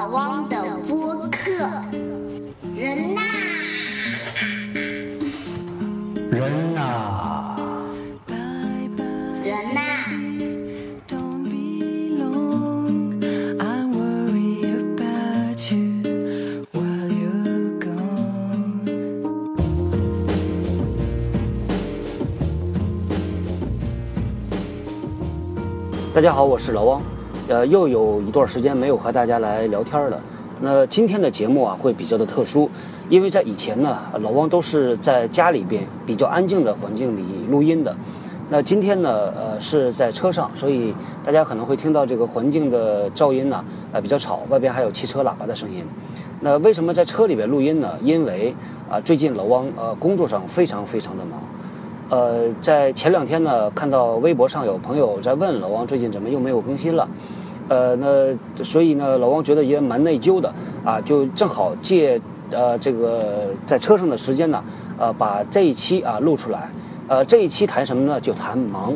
老汪的播客，人呐，人呐，人呐，Don't be long. I worry about you while you're gone. 大家好，我是老汪。呃，又有一段时间没有和大家来聊天了。那今天的节目啊，会比较的特殊，因为在以前呢，老汪都是在家里边比较安静的环境里录音的。那今天呢，呃，是在车上，所以大家可能会听到这个环境的噪音呢，呃，比较吵，外边还有汽车喇叭的声音。那为什么在车里边录音呢？因为啊、最近老汪呃工作上非常非常的忙。呃，在前两天呢，看到微博上有朋友在问老汪最近怎么又没有更新了，呃，那所以呢，老王觉得也蛮内疚的啊，就正好借呃这个在车上的时间呢，呃，把这一期啊录出来，呃，这一期谈什么呢？就谈忙。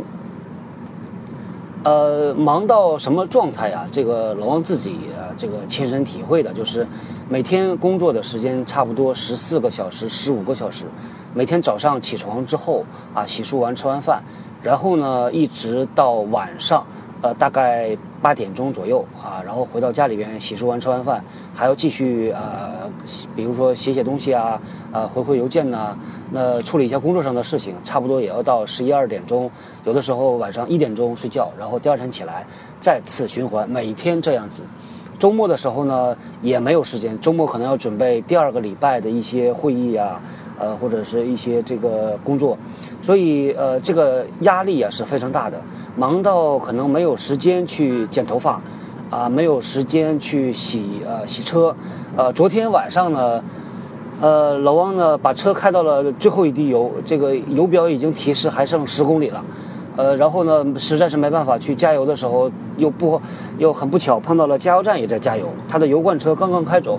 呃，忙到什么状态呀？这个老王自己啊，这个亲身体会的，就是每天工作的时间差不多十四个小时、十五个小时。每天早上起床之后啊，洗漱完吃完饭，然后呢，一直到晚上，呃，大概八点钟左右啊，然后回到家里边洗漱完吃完饭，还要继续呃，比如说写写东西啊，呃，回回邮件呐、那处理一下工作上的事情，差不多也要到十一二点钟，有的时候晚上一点钟睡觉，然后第二天起来再次循环，每天这样子。周末的时候呢，也没有时间，周末可能要准备第二个礼拜的一些会议啊，呃，或者是一些这个工作，所以呃，这个压力啊是非常大的，忙到可能没有时间去剪头发，啊，没有时间去洗呃洗车，呃，昨天晚上呢。呃，老汪呢，把车开到了最后一滴油，这个油表已经提示还剩十公里了。呃，然后呢，实在是没办法去加油的时候，又不又很不巧碰到了加油站也在加油，他的油罐车刚刚开走，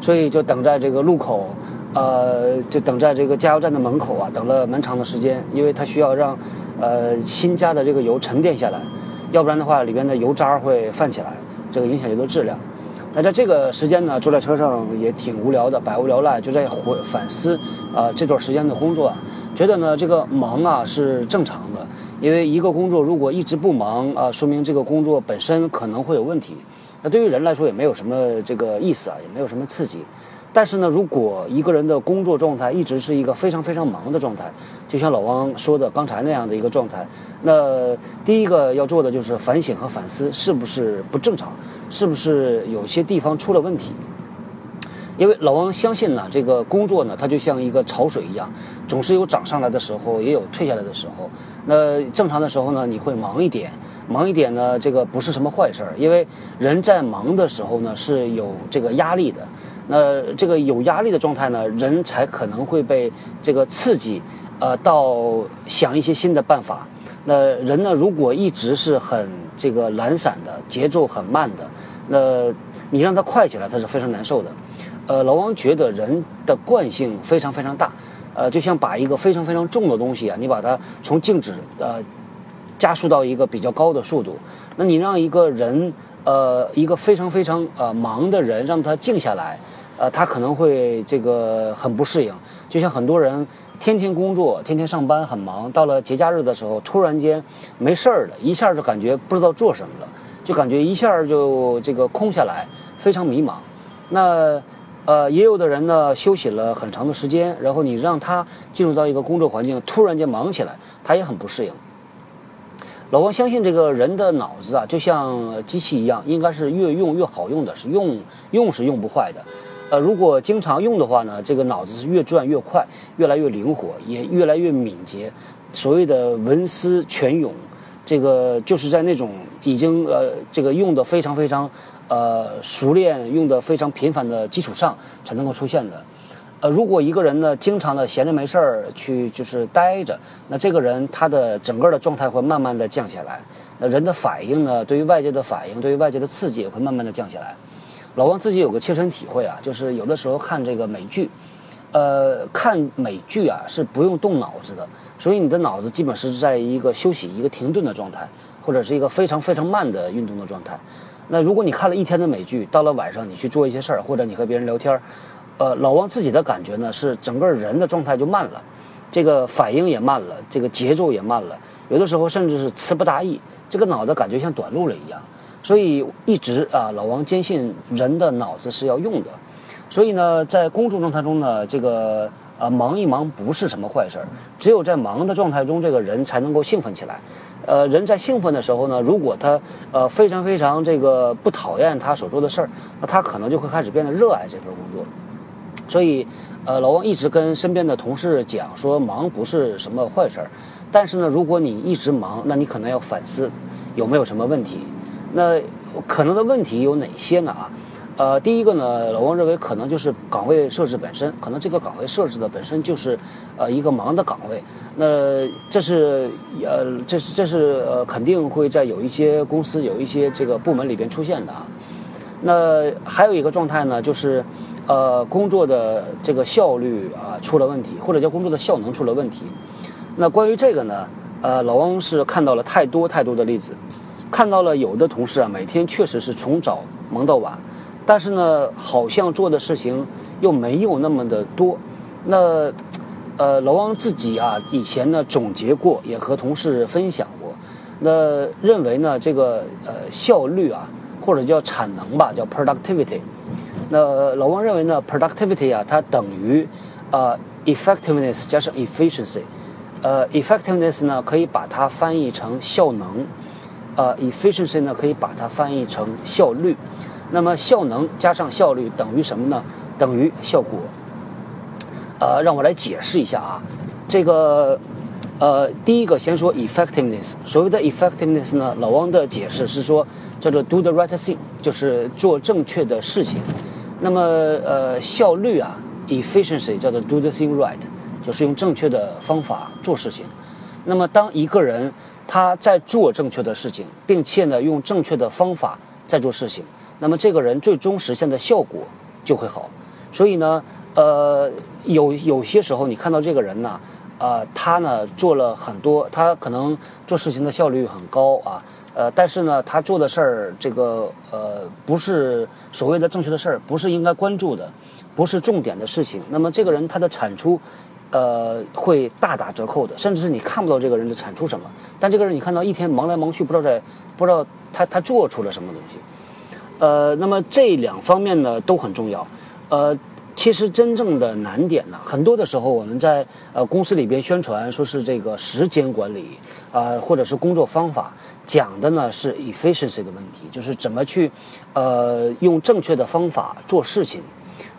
所以就等在这个路口，呃，就等在这个加油站的门口啊，等了蛮长的时间，因为他需要让呃新加的这个油沉淀下来，要不然的话里边的油渣会泛起来，这个影响油的质量。那在这个时间呢，坐在车上也挺无聊的，百无聊赖，就在回反思啊、这段时间的工作啊，觉得呢这个忙啊是正常的，因为一个工作如果一直不忙啊、说明这个工作本身可能会有问题。那对于人来说也没有什么这个意思啊，也没有什么刺激。但是呢，如果一个人的工作状态一直是一个非常非常忙的状态，就像老汪说的刚才那样的一个状态，那第一个要做的就是反省和反思，是不是不正常，是不是有些地方出了问题。因为老王相信呢，这个工作呢，它就像一个潮水一样，总是有涨上来的时候，也有退下来的时候。那正常的时候呢，你会忙一点，忙一点呢，这个不是什么坏事儿，因为人在忙的时候呢是有这个压力的。那这个有压力的状态呢，人才可能会被这个刺激，呃，到想一些新的办法。那人呢，如果一直是很这个懒散的，节奏很慢的，那你让他快起来，他是非常难受的。呃，老王觉得人的惯性非常非常大，呃，就像把一个非常非常重的东西啊，你把它从静止呃加速到一个比较高的速度，那你让一个人呃一个非常非常呃忙的人让他静下来，呃，他可能会这个很不适应，就像很多人天天工作、天天上班很忙，到了节假日的时候，突然间没事儿了，一下就感觉不知道做什么了，就感觉一下就这个空下来，非常迷茫。那呃，也有的人呢休息了很长的时间，然后你让他进入到一个工作环境，突然间忙起来，他也很不适应。老王相信这个人的脑子啊，就像机器一样，应该是越用越好用的，是用用是用不坏的。呃，如果经常用的话呢，这个脑子是越转越快，越来越灵活，也越来越敏捷。所谓的文思泉涌，这个就是在那种已经呃这个用的非常非常呃熟练、用的非常频繁的基础上才能够出现的。呃，如果一个人呢经常的闲着没事儿去就是待着，那这个人他的整个的状态会慢慢的降下来。那人的反应呢，对于外界的反应，对于外界的刺激也会慢慢的降下来。老王自己有个切身体会啊，就是有的时候看这个美剧，呃，看美剧啊是不用动脑子的，所以你的脑子基本是在一个休息、一个停顿的状态，或者是一个非常非常慢的运动的状态。那如果你看了一天的美剧，到了晚上你去做一些事儿，或者你和别人聊天，呃，老王自己的感觉呢是整个人的状态就慢了，这个反应也慢了，这个节奏也慢了，有的时候甚至是词不达意，这个脑子感觉像短路了一样。所以一直啊，老王坚信人的脑子是要用的。所以呢，在工作状态中呢，这个呃忙一忙不是什么坏事儿，只有在忙的状态中，这个人才能够兴奋起来。呃，人在兴奋的时候呢，如果他呃非常非常这个不讨厌他所做的事儿，那他可能就会开始变得热爱这份工作。所以，呃，老王一直跟身边的同事讲说，忙不是什么坏事儿，但是呢，如果你一直忙，那你可能要反思有没有什么问题。那可能的问题有哪些呢？啊，呃，第一个呢，老王认为可能就是岗位设置本身，可能这个岗位设置的本身就是呃一个忙的岗位。那这是呃，这是这是呃，肯定会在有一些公司、有一些这个部门里边出现的啊。那还有一个状态呢，就是呃，工作的这个效率啊出了问题，或者叫工作的效能出了问题。那关于这个呢，呃，老汪是看到了太多太多的例子，看到了有的同事啊，每天确实是从早忙到晚，但是呢，好像做的事情又没有那么的多。那呃，老汪自己啊，以前呢总结过，也和同事分享过，那认为呢，这个呃效率啊，或者叫产能吧，叫 productivity。那老汪认为呢，productivity 啊，它等于呃 effectiveness 加上 efficiency。呃，effectiveness 呢可以把它翻译成效能，呃，efficiency 呢可以把它翻译成效率。那么效能加上效率等于什么呢？等于效果。呃，让我来解释一下啊，这个呃，第一个先说 effectiveness。所谓的 effectiveness 呢，老汪的解释是说叫做 do the right thing，就是做正确的事情。那么呃，效率啊，efficiency 叫做 do the thing right，就是用正确的方法做事情。那么当一个人他在做正确的事情，并且呢用正确的方法在做事情，那么这个人最终实现的效果就会好。所以呢，呃，有有些时候你看到这个人呢，呃，他呢做了很多，他可能做事情的效率很高啊，呃，但是呢，他做的事儿这个呃不是所谓的正确的事儿，不是应该关注的，不是重点的事情。那么这个人他的产出，呃，会大打折扣的，甚至是你看不到这个人的产出什么，但这个人你看到一天忙来忙去，不知道在不知道他他做出了什么东西。呃，那么这两方面呢都很重要。呃，其实真正的难点呢，很多的时候我们在呃公司里边宣传说是这个时间管理啊、或者是工作方法，讲的呢是 efficiency 的问题，就是怎么去呃用正确的方法做事情。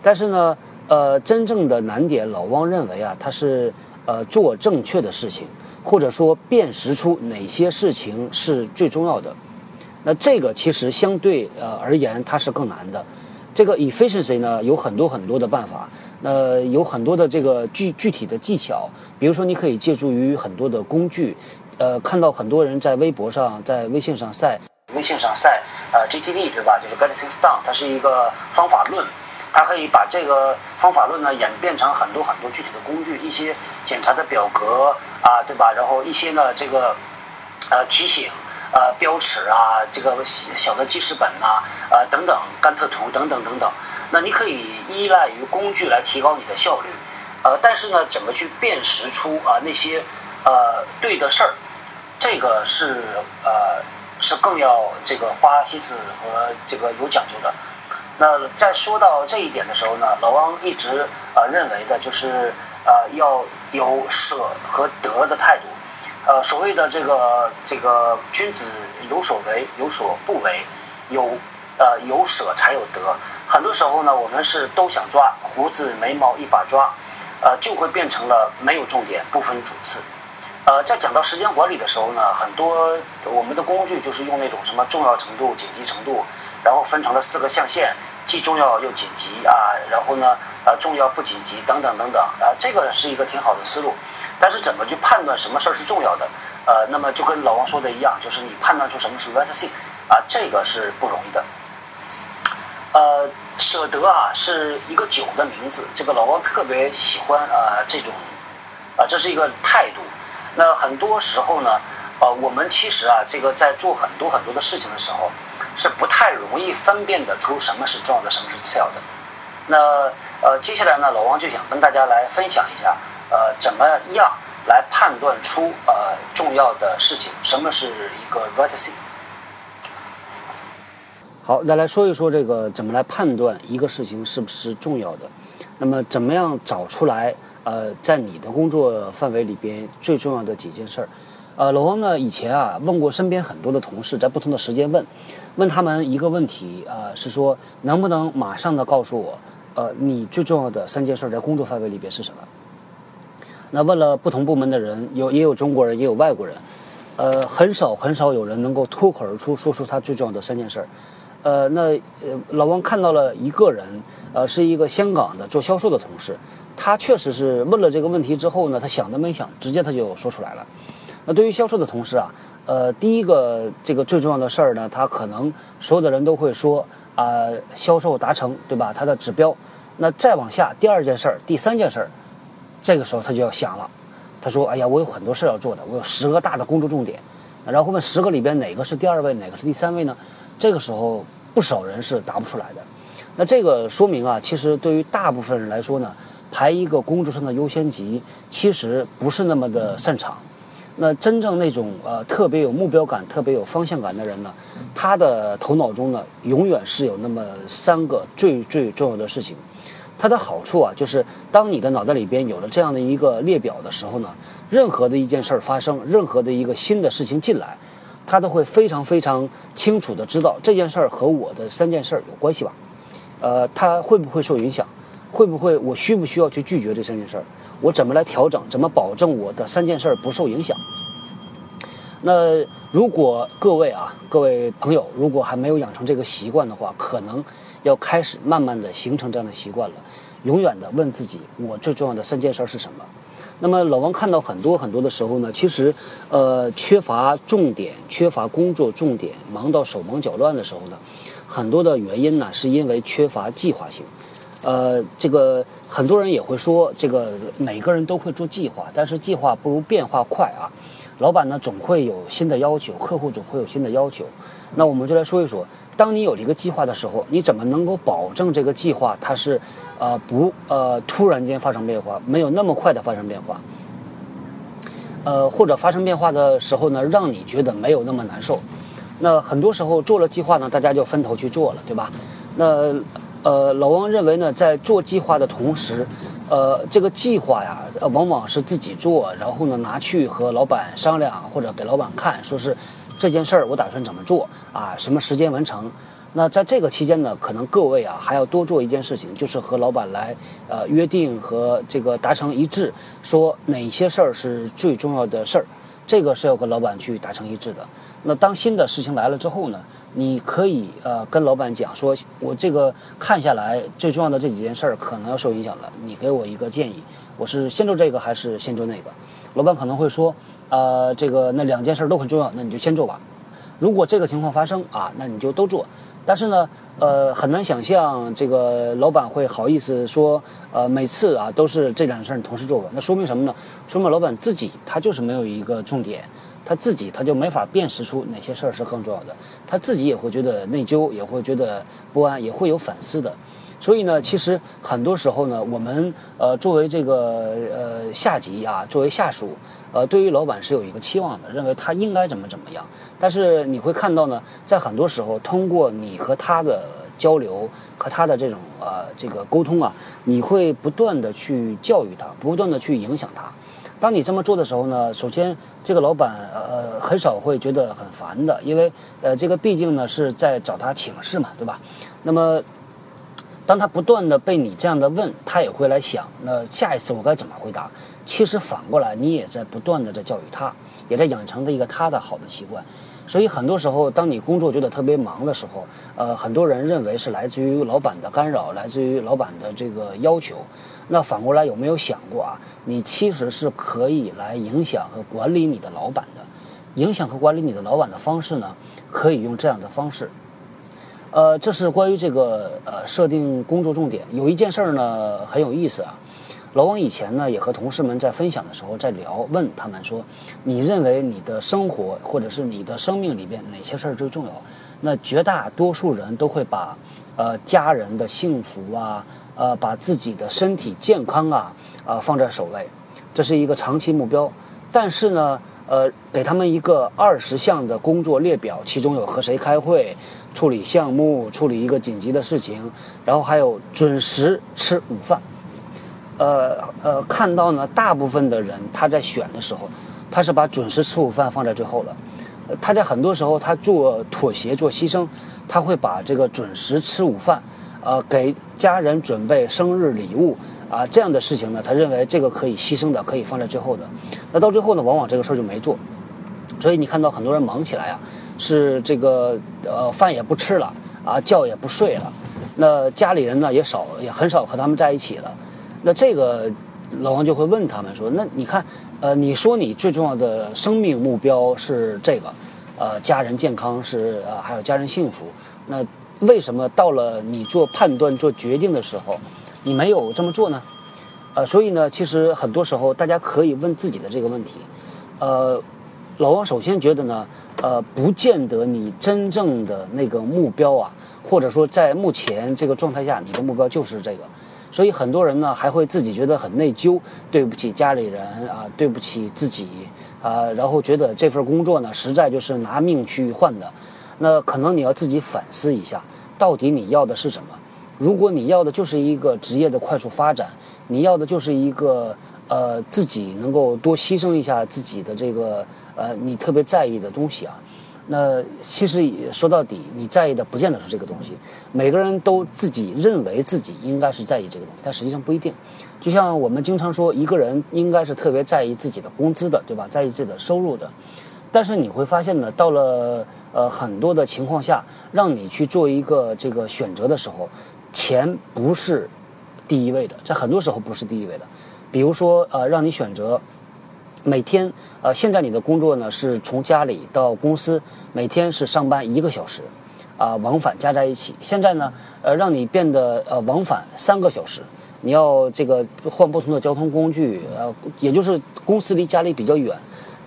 但是呢，呃，真正的难点，老汪认为啊，它是呃做正确的事情，或者说辨识出哪些事情是最重要的。那这个其实相对呃而言，它是更难的。这个 efficiency 呢，有很多很多的办法，那有很多的这个具具体的技巧，比如说你可以借助于很多的工具，呃，看到很多人在微博上、在微信上晒，微信上晒，呃，GTD 对吧？就是 Get Things Done，它是一个方法论，它可以把这个方法论呢演变成很多很多具体的工具，一些检查的表格啊，对吧？然后一些呢这个呃提醒。呃，标尺啊，这个小的记事本呐、呃等等，甘特图等等等等。那你可以依赖于工具来提高你的效率，呃，但是呢，怎么去辨识出啊那些呃对的事儿，这个是呃是更要这个花心思和这个有讲究的。那在说到这一点的时候呢，老汪一直呃认为的就是呃要有舍和得的态度。呃，所谓的这个这个君子有所为，有所不为，有呃有舍才有得。很多时候呢，我们是都想抓胡子眉毛一把抓，呃，就会变成了没有重点，不分主次。呃，在讲到时间管理的时候呢，很多我们的工具就是用那种什么重要程度、紧急程度，然后分成了四个象限，既重要又紧急啊，然后呢，呃，重要不紧急等等等等啊，这个是一个挺好的思路。但是怎么去判断什么事儿是重要的？呃，那么就跟老王说的一样，就是你判断出什么是 right thing 啊，这个是不容易的。呃，舍得啊是一个酒的名字，这个老王特别喜欢啊、呃、这种啊、这是一个态度。那很多时候呢，呃，我们其实啊，这个在做很多很多的事情的时候，是不太容易分辨得出什么是重要的，什么是次要的。那呃，接下来呢，老王就想跟大家来分享一下，呃，怎么样来判断出呃重要的事情，什么是一个 right thing。好，再来说一说这个怎么来判断一个事情是不是重要的。那么，怎么样找出来？呃，在你的工作范围里边最重要的几件事儿。呃，老王呢，以前啊问过身边很多的同事，在不同的时间问，问他们一个问题啊、是说能不能马上的告诉我，呃，你最重要的三件事在工作范围里边是什么？那问了不同部门的人，有也有中国人，也有外国人，呃，很少很少有人能够脱口而出说出他最重要的三件事儿。呃，那呃，老王看到了一个人，呃，是一个香港的做销售的同事，他确实是问了这个问题之后呢，他想都没想，直接他就说出来了。那对于销售的同事啊，呃，第一个这个最重要的事儿呢，他可能所有的人都会说啊、销售达成，对吧？他的指标。那再往下，第二件事儿，第三件事儿，这个时候他就要想了，他说：“哎呀，我有很多事儿要做的，我有十个大的工作重点。”然后问十个里边哪个是第二位，哪个是第三位呢？这个时候不少人是答不出来的。那这个说明啊，其实对于大部分人来说呢，排一个工作上的优先级，其实不是那么的擅长。那真正那种呃特别有目标感、特别有方向感的人呢，他的头脑中呢，永远是有那么三个最最重要的事情。它的好处啊，就是当你的脑袋里边有了这样的一个列表的时候呢，任何的一件事儿发生，任何的一个新的事情进来，他都会非常非常清楚的知道这件事儿和我的三件事儿有关系吧？呃，它会不会受影响？会不会我需不需要去拒绝这三件事儿？我怎么来调整？怎么保证我的三件事儿不受影响？那如果各位啊，各位朋友，如果还没有养成这个习惯的话，可能要开始慢慢的形成这样的习惯了。永远的问自己，我最重要的三件事儿是什么？那么老王看到很多很多的时候呢，其实，呃，缺乏重点，缺乏工作重点，忙到手忙脚乱的时候呢，很多的原因呢，是因为缺乏计划性。呃，这个很多人也会说，这个每个人都会做计划，但是计划不如变化快啊。老板呢总会有新的要求，客户总会有新的要求。那我们就来说一说，当你有了一个计划的时候，你怎么能够保证这个计划它是呃不呃突然间发生变化，没有那么快的发生变化？呃，或者发生变化的时候呢，让你觉得没有那么难受。那很多时候做了计划呢，大家就分头去做了，对吧？那呃，老王认为呢，在做计划的同时，呃，这个计划呀，往往是自己做，然后呢拿去和老板商量，或者给老板看，说是这件事儿我打算怎么做啊，什么时间完成。那在这个期间呢，可能各位啊还要多做一件事情，就是和老板来呃约定和这个达成一致，说哪些事儿是最重要的事儿，这个是要跟老板去达成一致的。那当新的事情来了之后呢，你可以呃跟老板讲说，我这个看下来最重要的这几件事儿可能要受影响了，你给我一个建议，我是先做这个还是先做那个？老板可能会说，呃，这个那两件事都很重要，那你就先做吧。如果这个情况发生啊，那你就都做。但是呢，呃，很难想象这个老板会好意思说，呃，每次啊都是这两件事同时做完，那说明什么呢？说明老板自己他就是没有一个重点，他自己他就没法辨识出哪些事儿是更重要的，他自己也会觉得内疚，也会觉得不安，也会有反思的。所以呢，其实很多时候呢，我们呃作为这个呃下级啊，作为下属，呃，对于老板是有一个期望的，认为他应该怎么怎么样。但是你会看到呢，在很多时候，通过你和他的交流和他的这种呃这个沟通啊，你会不断的去教育他，不断的去影响他。当你这么做的时候呢，首先这个老板呃很少会觉得很烦的，因为呃这个毕竟呢是在找他请示嘛，对吧？那么当他不断的被你这样的问，他也会来想，那下一次我该怎么回答？其实反过来，你也在不断的在教育他，也在养成的一个他的好的习惯。所以很多时候，当你工作觉得特别忙的时候，呃，很多人认为是来自于老板的干扰，来自于老板的这个要求。那反过来有没有想过啊？你其实是可以来影响和管理你的老板的。影响和管理你的老板的方式呢，可以用这样的方式。呃，这是关于这个呃设定工作重点。有一件事儿呢很有意思啊，老王以前呢也和同事们在分享的时候在聊，问他们说，你认为你的生活或者是你的生命里边哪些事儿最重要？那绝大多数人都会把呃家人的幸福啊，呃把自己的身体健康啊，啊放在首位，这是一个长期目标。但是呢，呃，给他们一个二十项的工作列表，其中有和谁开会、处理项目、处理一个紧急的事情，然后还有准时吃午饭。呃呃，看到呢，大部分的人他在选的时候，他是把准时吃午饭放在最后了。他在很多时候他做妥协、做牺牲，他会把这个准时吃午饭，呃，给家人准备生日礼物啊这样的事情呢，他认为这个可以牺牲的，可以放在最后的。那到最后呢，往往这个事儿就没做。所以你看到很多人忙起来啊，是这个呃饭也不吃了啊，觉也不睡了，那家里人呢也少也很少和他们在一起了。那这个老王就会问他们说：“那你看，呃，你说你最重要的生命目标是这个，呃，家人健康是呃，还有家人幸福。那为什么到了你做判断、做决定的时候，你没有这么做呢？呃，所以呢，其实很多时候大家可以问自己的这个问题。呃，老王首先觉得呢，呃，不见得你真正的那个目标啊，或者说在目前这个状态下，你的目标就是这个。所以很多人呢还会自己觉得很内疚，对不起家里人啊，对不起自己啊，然后觉得这份工作呢实在就是拿命去换的。那可能你要自己反思一下，到底你要的是什么？如果你要的就是一个职业的快速发展，你要的就是一个呃自己能够多牺牲一下自己的这个呃你特别在意的东西啊，那其实说到底，你在意的不见得是这个东西。每个人都自己认为自己应该是在意这个东西，但实际上不一定。就像我们经常说，一个人应该是特别在意自己的工资的，对吧？在意自己的收入的。但是你会发现呢，到了呃很多的情况下，让你去做一个这个选择的时候，钱不是第一位的，在很多时候不是第一位的。比如说呃，让你选择每天呃，现在你的工作呢是从家里到公司，每天是上班一个小时，啊、往返加在一起。现在呢，呃，让你变得呃往返三个小时，你要这个换不同的交通工具，呃，也就是公司离家里比较远，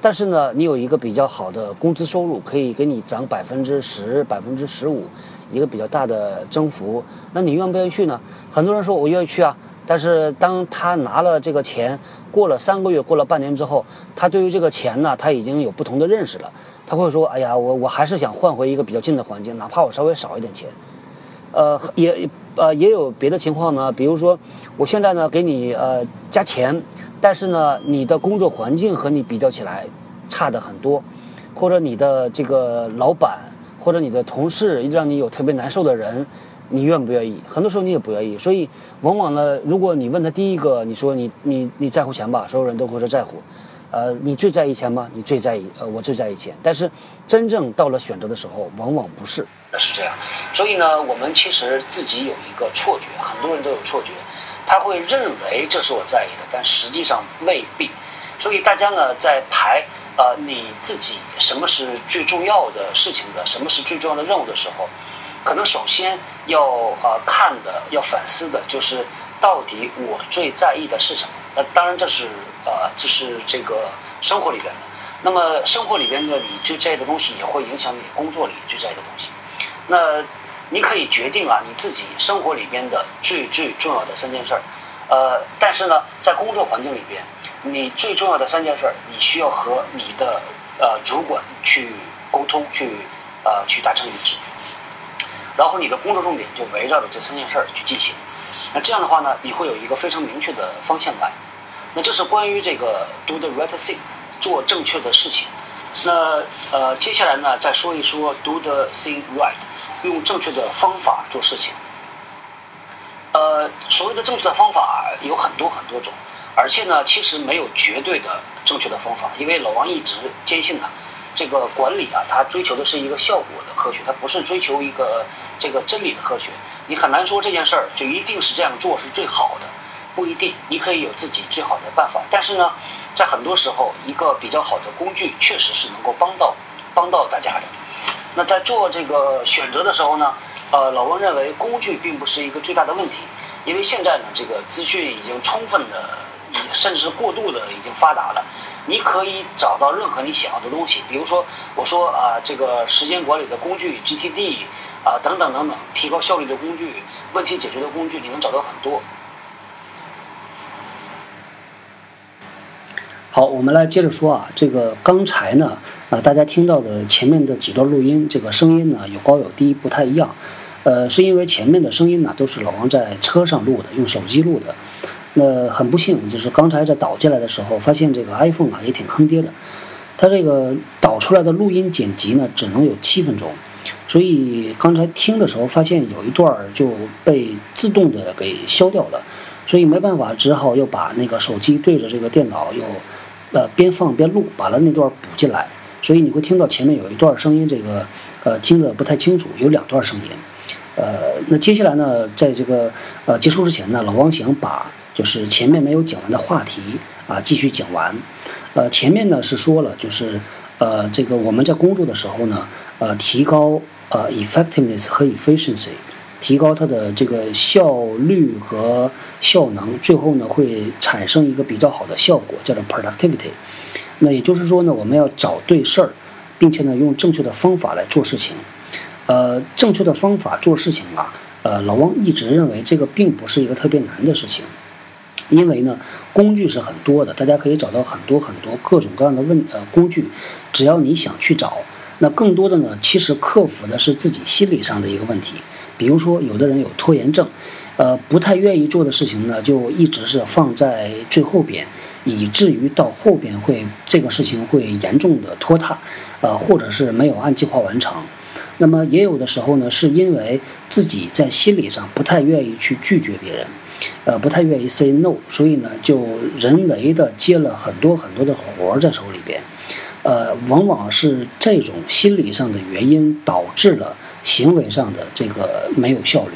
但是呢，你有一个比较好的工资收入，可以给你涨百分之十、百分之十五，一个比较大的增幅。那你愿不愿意去呢？很多人说我愿意去啊，但是当他拿了这个钱，过了三个月，过了半年之后，他对于这个钱呢，他已经有不同的认识了。他会说：“哎呀，我我还是想换回一个比较近的环境，哪怕我稍微少一点钱。”呃，也呃也有别的情况呢，比如说我现在呢给你呃加钱，但是呢你的工作环境和你比较起来差的很多，或者你的这个老板或者你的同事让你有特别难受的人，你愿不愿意？很多时候你也不愿意，所以往往呢，如果你问他第一个，你说你你你在乎钱吧，所有人都会说在乎。呃，你最在意钱吗？你最在意，呃，我最在意钱。但是真正到了选择的时候，往往不是。那是这样，所以呢，我们其实自己有一个错觉，很多人都有错觉，他会认为这是我在意的，但实际上未必。所以大家呢，在排呃你自己什么是最重要的事情的，什么是最重要的任务的时候，可能首先要呃看的、要反思的就是到底我最在意的是什么。那当然这是呃这是这个生活里边的。那么生活里边的你最在意的东西，也会影响你工作里最在意的东西。那你可以决定啊，你自己生活里边的最最重要的三件事儿，呃，但是呢，在工作环境里边，你最重要的三件事儿，你需要和你的呃主管去沟通，去呃去达成一致，然后你的工作重点就围绕着这三件事儿去进行。那这样的话呢，你会有一个非常明确的方向感。那这是关于这个 do the right thing，做正确的事情。那呃，接下来呢，再说一说 do the thing right，用正确的方法做事情。呃，所谓的正确的方法有很多很多种，而且呢，其实没有绝对的正确的方法，因为老王一直坚信呢，这个管理啊，它追求的是一个效果的科学，它不是追求一个这个真理的科学。你很难说这件事儿就一定是这样做是最好的，不一定。你可以有自己最好的办法，但是呢，在很多时候，一个比较好的工具确实是能够帮到帮到大家的。那在做这个选择的时候呢，呃，老王认为工具并不是一个最大的问题，因为现在呢，这个资讯已经充分的，甚至是过度的已经发达了。你可以找到任何你想要的东西，比如说我说啊、这个时间管理的工具 GTD 啊、等等等等，提高效率的工具、问题解决的工具，你能找到很多。好，我们来接着说啊，这个刚才呢，啊，大家听到的前面的几段录音，这个声音呢有高有低，不太一样。呃，是因为前面的声音呢都是老王在车上录的，用手机录的。那很不幸，就是刚才在导进来的时候，发现这个 iPhone 啊也挺坑爹的，它这个导出来的录音剪辑呢只能有七分钟，所以刚才听的时候发现有一段就被自动的给消掉了，所以没办法，只好又把那个手机对着这个电脑又，呃边放边录，把它那段补进来，所以你会听到前面有一段声音，这个呃听得不太清楚，有两段声音。呃，那接下来呢，在这个呃结束之前呢，老王想把就是前面没有讲完的话题啊继续讲完。呃，前面呢是说了，就是呃这个我们在工作的时候呢，呃提高呃 effectiveness 和 efficiency，提高它的这个效率和效能，最后呢会产生一个比较好的效果，叫做 productivity。那也就是说呢，我们要找对事儿，并且呢用正确的方法来做事情。呃，正确的方法做事情啊，呃，老汪一直认为这个并不是一个特别难的事情，因为呢，工具是很多的，大家可以找到很多很多各种各样的问呃工具，只要你想去找。那更多的呢，其实克服的是自己心理上的一个问题，比如说有的人有拖延症，呃，不太愿意做的事情呢，就一直是放在最后边，以至于到后边会这个事情会严重的拖沓，呃，或者是没有按计划完成。那么也有的时候呢，是因为自己在心理上不太愿意去拒绝别人，呃，不太愿意 say no，所以呢，就人为的接了很多很多的活儿在手里边，呃，往往是这种心理上的原因导致了行为上的这个没有效率。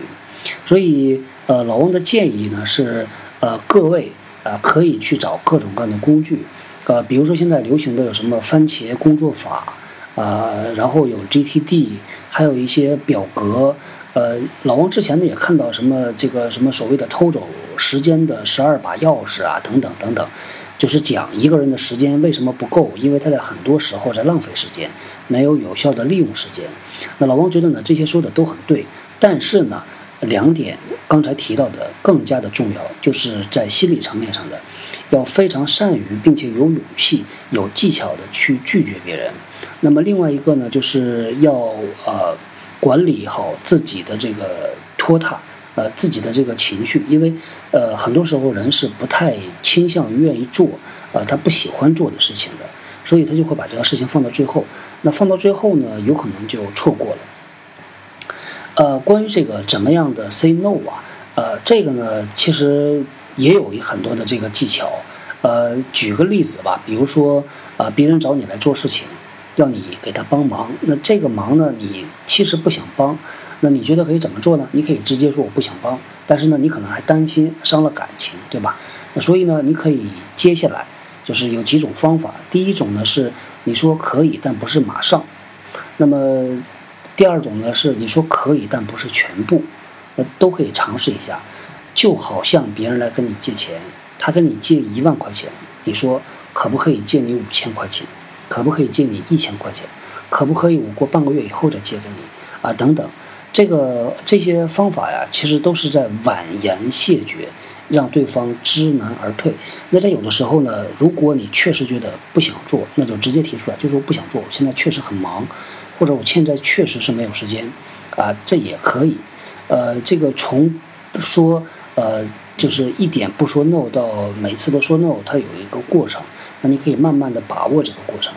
所以，呃，老王的建议呢是，呃，各位呃可以去找各种各样的工具，呃，比如说现在流行的有什么番茄工作法。呃，然后有 GTD，还有一些表格。呃，老王之前呢也看到什么这个什么所谓的偷走时间的十二把钥匙啊，等等等等，就是讲一个人的时间为什么不够，因为他在很多时候在浪费时间，没有有效的利用时间。那老王觉得呢这些说的都很对，但是呢两点刚才提到的更加的重要，就是在心理层面上的，要非常善于并且有勇气、有技巧的去拒绝别人。那么另外一个呢，就是要呃管理好自己的这个拖沓，呃自己的这个情绪，因为呃很多时候人是不太倾向于愿意做，呃他不喜欢做的事情的，所以他就会把这个事情放到最后。那放到最后呢，有可能就错过了。呃，关于这个怎么样的 say no 啊，呃这个呢其实也有很多的这个技巧。呃，举个例子吧，比如说啊、别人找你来做事情。要你给他帮忙，那这个忙呢，你其实不想帮，那你觉得可以怎么做呢？你可以直接说我不想帮，但是呢，你可能还担心伤了感情，对吧？那所以呢，你可以接下来就是有几种方法。第一种呢是你说可以，但不是马上；那么第二种呢是你说可以，但不是全部，那都可以尝试一下。就好像别人来跟你借钱，他跟你借一万块钱，你说可不可以借你五千块钱？可不可以借你一千块钱？可不可以我过半个月以后再借给你啊？等等，这个这些方法呀，其实都是在婉言谢绝，让对方知难而退。那在有的时候呢，如果你确实觉得不想做，那就直接提出来，就说不想做，我现在确实很忙，或者我现在确实是没有时间，啊，这也可以。呃，这个从说呃，就是一点不说 no 到每次都说 no，它有一个过程。那你可以慢慢的把握这个过程。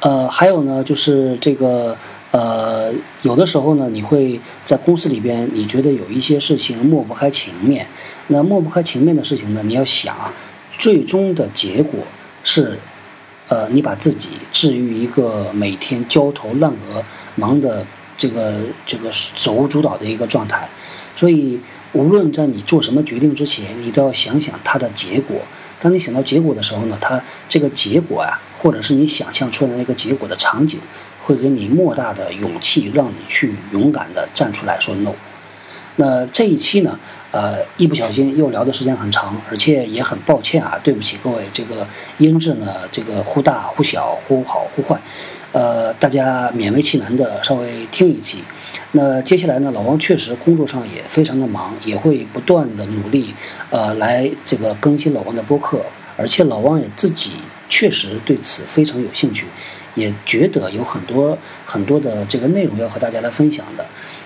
呃，还有呢，就是这个呃，有的时候呢，你会在公司里边，你觉得有一些事情抹不开情面。那抹不开情面的事情呢，你要想，最终的结果是，呃，你把自己置于一个每天焦头烂额、忙的这个这个手舞足蹈的一个状态。所以，无论在你做什么决定之前，你都要想想它的结果。当你想到结果的时候呢，它这个结果、啊，或者是你想象出来的那个结果的场景，会给你莫大的勇气，让你去勇敢的站出来说 no。那这一期呢，呃，一不小心又聊的时间很长，而且也很抱歉啊，对不起各位，这个音质呢，这个忽大忽小，忽好忽坏，呃，大家勉为其难的稍微听一期。那接下来呢，老王确实工作上也非常的忙，也会不断的努力，呃，来这个更新老王的播客，而且老王也自己确实对此非常有兴趣，也觉得有很多很多的这个内容要和大家来分享的。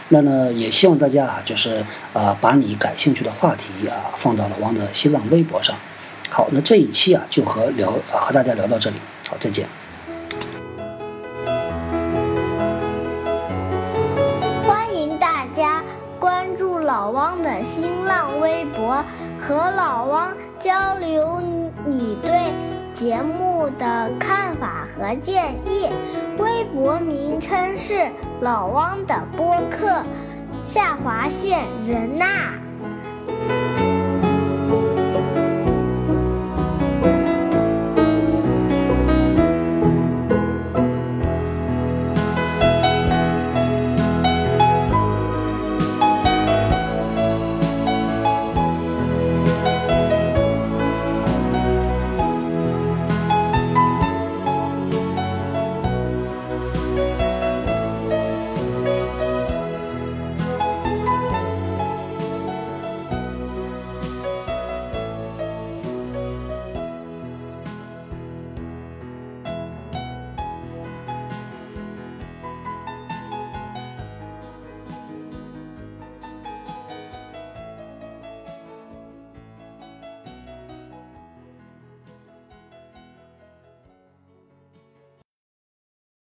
那呢，也希望大家啊，就是啊，把你感兴趣的话题啊，放到老王的新浪微博上。好，那这一期啊，就和聊和大家聊到这里，好，再见。欢迎大家关注老汪的新浪微博，和老汪交流你对节目的看法和建议。微博名称是老汪的播客，下划线人呐。